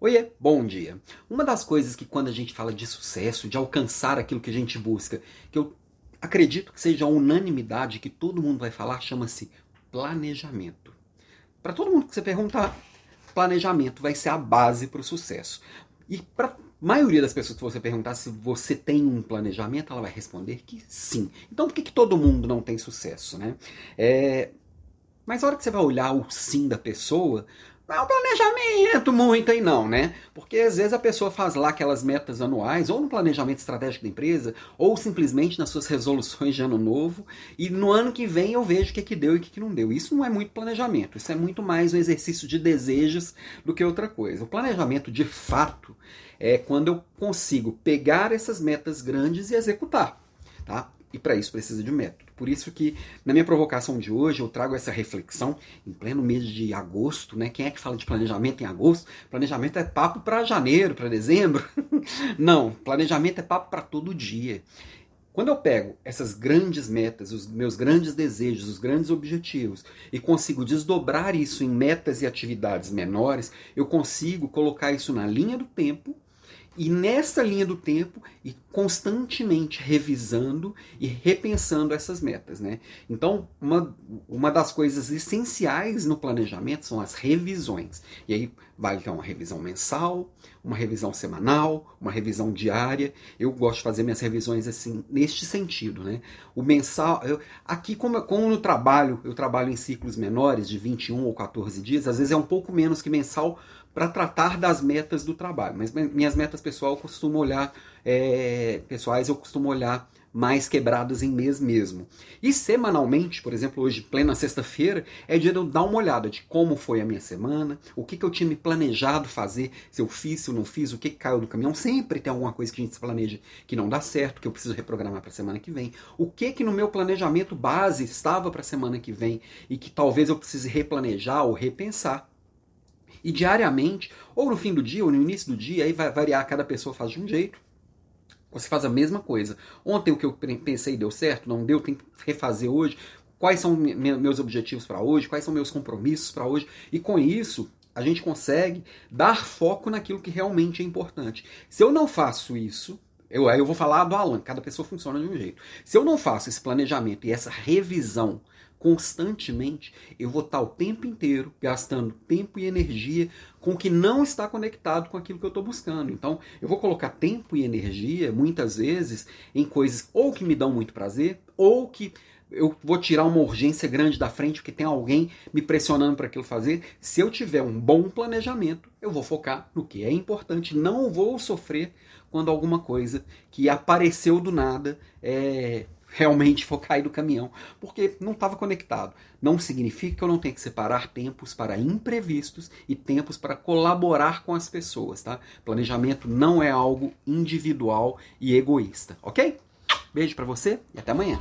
Oiê, bom dia. Uma das coisas que quando a gente fala de sucesso, de alcançar aquilo que a gente busca, que eu acredito que seja a unanimidade que todo mundo vai falar, chama-se planejamento. Para todo mundo que você perguntar, planejamento vai ser a base para o sucesso. E para maioria das pessoas que você perguntar se você tem um planejamento, ela vai responder que sim. Então por que, que todo mundo não tem sucesso, né? É... Mas a hora que você vai olhar o sim da pessoa, não é planejamento muito aí não, né? Porque às vezes a pessoa faz lá aquelas metas anuais, ou no planejamento estratégico da empresa, ou simplesmente nas suas resoluções de ano novo, e no ano que vem eu vejo o que, que deu e o que, que não deu. Isso não é muito planejamento, isso é muito mais um exercício de desejos do que outra coisa. O planejamento, de fato, é quando eu consigo pegar essas metas grandes e executar, tá? E para isso precisa de um método. Por isso que na minha provocação de hoje eu trago essa reflexão em pleno mês de agosto, né? Quem é que fala de planejamento em agosto? Planejamento é papo para janeiro, para dezembro? Não, planejamento é papo para todo dia. Quando eu pego essas grandes metas, os meus grandes desejos, os grandes objetivos e consigo desdobrar isso em metas e atividades menores, eu consigo colocar isso na linha do tempo e nessa linha do tempo e constantemente revisando e repensando essas metas, né? Então, uma, uma das coisas essenciais no planejamento são as revisões. E aí vai ter uma revisão mensal, uma revisão semanal, uma revisão diária. Eu gosto de fazer minhas revisões assim, neste sentido, né? O mensal, eu, aqui como, como no trabalho, eu trabalho em ciclos menores de 21 ou 14 dias, às vezes é um pouco menos que mensal para tratar das metas do trabalho. Mas minhas metas pessoal eu costumo olhar, é, pessoais eu costumo olhar mais quebradas em mês mesmo. E semanalmente, por exemplo, hoje, plena sexta-feira, é dia de eu dar uma olhada de como foi a minha semana, o que, que eu tinha me planejado fazer, se eu fiz, se eu não fiz, o que, que caiu do caminhão. Sempre tem alguma coisa que a gente se planeja que não dá certo, que eu preciso reprogramar para a semana que vem. O que que no meu planejamento base estava para a semana que vem e que talvez eu precise replanejar ou repensar. E diariamente, ou no fim do dia, ou no início do dia, aí vai variar, cada pessoa faz de um jeito. Você faz a mesma coisa. Ontem o que eu pensei deu certo, não deu, tem que refazer hoje. Quais são meus objetivos para hoje? Quais são meus compromissos para hoje? E com isso, a gente consegue dar foco naquilo que realmente é importante. Se eu não faço isso, eu, aí eu vou falar do Alan, cada pessoa funciona de um jeito. Se eu não faço esse planejamento e essa revisão constantemente, eu vou estar o tempo inteiro gastando tempo e energia com o que não está conectado com aquilo que eu estou buscando. Então, eu vou colocar tempo e energia, muitas vezes, em coisas ou que me dão muito prazer, ou que eu vou tirar uma urgência grande da frente porque tem alguém me pressionando para aquilo fazer. Se eu tiver um bom planejamento, eu vou focar no que é importante, não vou sofrer quando alguma coisa que apareceu do nada é, realmente for cair do caminhão, porque não estava conectado. Não significa que eu não tenho que separar tempos para imprevistos e tempos para colaborar com as pessoas, tá? Planejamento não é algo individual e egoísta, ok? Beijo para você e até amanhã.